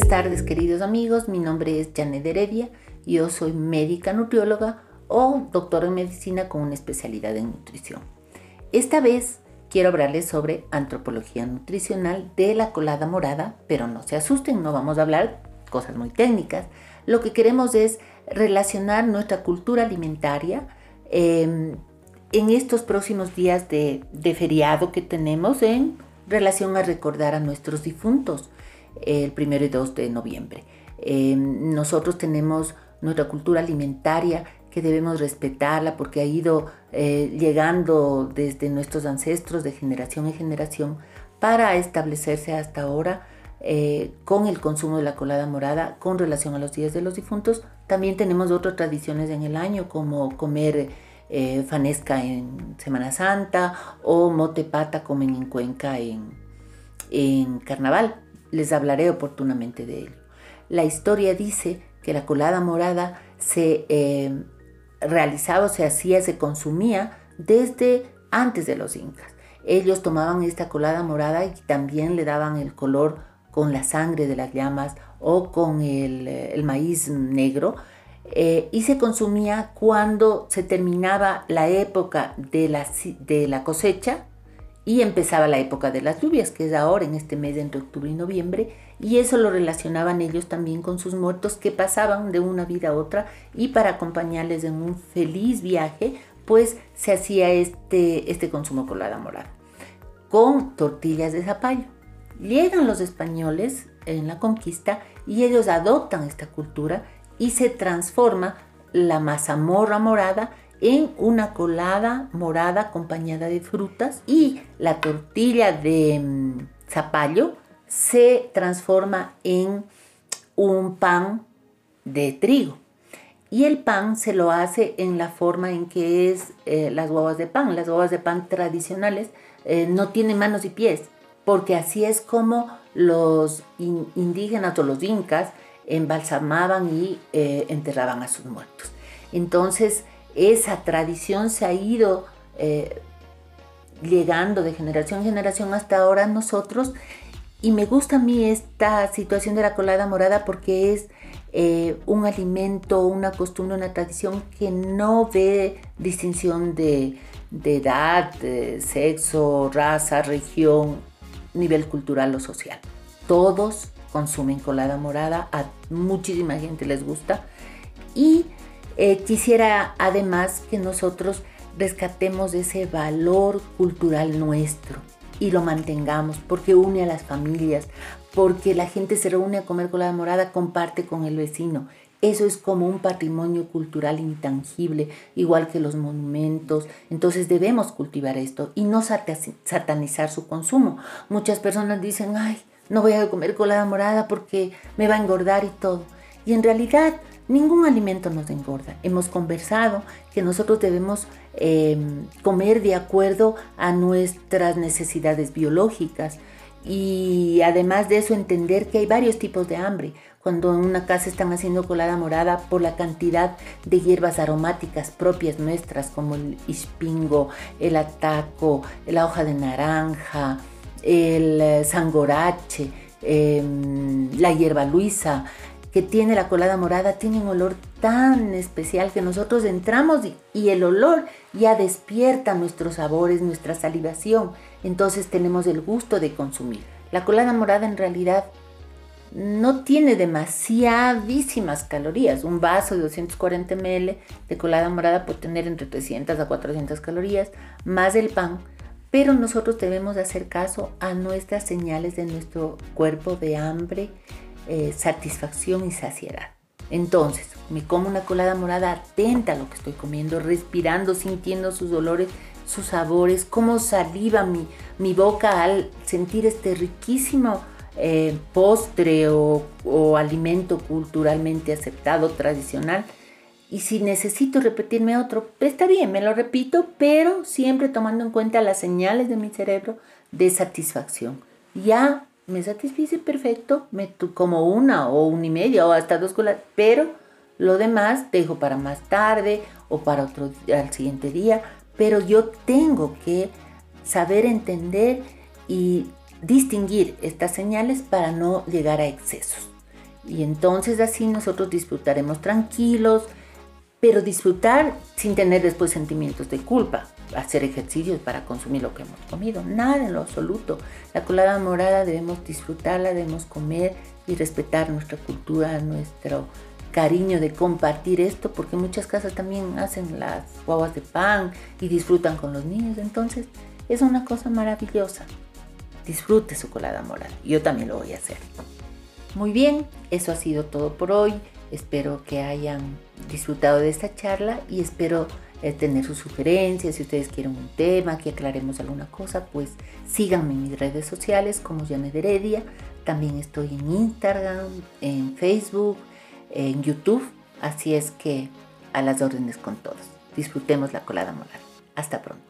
Buenas tardes queridos amigos, mi nombre es Janet Heredia, yo soy médica nutrióloga o doctora en medicina con una especialidad en nutrición. Esta vez quiero hablarles sobre antropología nutricional de la colada morada, pero no se asusten, no vamos a hablar cosas muy técnicas. Lo que queremos es relacionar nuestra cultura alimentaria em, en estos próximos días de, feriado que tenemos en relación a recordar a nuestros difuntos el primero y 2 de noviembre. Em, nosotros tenemos nuestra cultura alimentaria que debemos respetarla porque ha ido eh, llegando desde nuestros ancestros de generación en generación para establecerse hasta ahora eh, con el consumo de la colada morada con relación a los días de los difuntos. También tenemos otras tradiciones en el año como comer eh, fanesca en Semana Santa o mote pata comen en Cuenca en, en Carnaval. Les hablaré oportunamente de ello. La historia dice que la colada morada se eh, realizaba, se hacía, se consumía desde antes de los incas. Ellos tomaban esta colada morada y también le daban el color con la sangre de las llamas o con el, eh, maíz negro eh, y se consumía cuando se terminaba la época de la, de la cosecha y empezaba la época de las lluvias, que es ahora en este mes entre octubre y noviembre, y eso lo relacionaban ellos también con sus muertos que pasaban de una vida a otra y para acompañarles en un feliz viaje, pues se hacía este, este consumo colada morada con tortillas de zapallo. Llegan los españoles en la conquista y ellos adoptan esta cultura y se transforma la mazamorra morada en una colada morada acompañada de frutas y la tortilla de mm, zapallo se transforma en un pan de trigo. Y el pan se lo hace en la forma en que es eh, las guavas de pan. Las guavas de pan tradicionales eh, no tienen manos y pies, porque así es como los indígenas o los incas embalsamaban y eh, enterraban a sus muertos. Entonces, esa tradición se ha ido eh, llegando de generación en generación hasta ahora nosotros. Y me gusta a mí esta situación de la colada morada porque es eh, un alimento, una costumbre, una tradición que no ve distinción de, edad, de sexo, raza, región, nivel cultural o social. Todos consumen colada morada, a muchísima gente les gusta. Y eh, quisiera además que nosotros rescatemos ese valor cultural nuestro y lo mantengamos porque une a las familias, porque la gente se reúne a comer colada morada, comparte con el vecino. Eso es como un patrimonio cultural intangible, igual que los monumentos. Entonces debemos cultivar esto y no satanizar su consumo. Muchas personas dicen, ay, no voy a comer colada morada porque me va a engordar y todo. Y en realidad ningún alimento nos engorda. Hemos conversado que nosotros debemos em, comer de acuerdo a nuestras necesidades biológicas y además de eso entender que hay varios tipos de hambre. Cuando en una casa están haciendo colada morada por la cantidad de hierbas aromáticas propias nuestras como el ispingo, el ataco, la hoja de naranja, el eh, sangorache, em, la hierba luisa, que tiene la colada morada, tiene un olor tan especial que nosotros entramos y, el olor ya despierta nuestros sabores, nuestra salivación. Entonces tenemos el gusto de consumir. La colada morada en realidad no tiene demasiadísimas calorías. Un vaso de 240 ml de colada morada puede tener entre 300 a 400 calorías, más el pan pero nosotros debemos hacer caso a nuestras señales de nuestro cuerpo de hambre, eh, satisfacción y saciedad. Entonces, me como una colada morada atenta a lo que estoy comiendo, respirando, sintiendo sus olores, sus sabores, cómo saliva mi, mi boca al sentir este riquísimo eh, postre o alimento culturalmente aceptado, tradicional y si necesito repetirme otro, está bien, me lo repito, pero siempre tomando en cuenta las señales de mi cerebro de satisfacción. Ya me satisfice perfecto, me como una o una y media o hasta dos colas, pero lo demás dejo para más tarde o para otro al siguiente día, pero yo tengo que saber entender y distinguir estas señales para no llegar a excesos. Y entonces así nosotros disfrutaremos tranquilos, pero disfrutar sin tener después sentimientos de culpa, hacer ejercicios para consumir lo que hemos comido, nada en lo absoluto. La colada morada debemos disfrutarla, debemos comer y respetar nuestra cultura, nuestro cariño de compartir esto, porque muchas casas también hacen las guaguas de pan y disfrutan con los niños, entonces es una cosa maravillosa. Disfrute su colada morada, yo también lo voy a hacer. Muy bien, eso ha sido todo por hoy. Espero que hayan disfrutado de esta charla y espero eh, tener sus sugerencias. Si ustedes quieren un tema, que aclaremos alguna cosa, pues síganme en mis redes sociales como Janet Heredia. También estoy en Instagram, en Facebook, en YouTube. Así es que a las órdenes con todos. Disfrutemos la colada moral. Hasta pronto.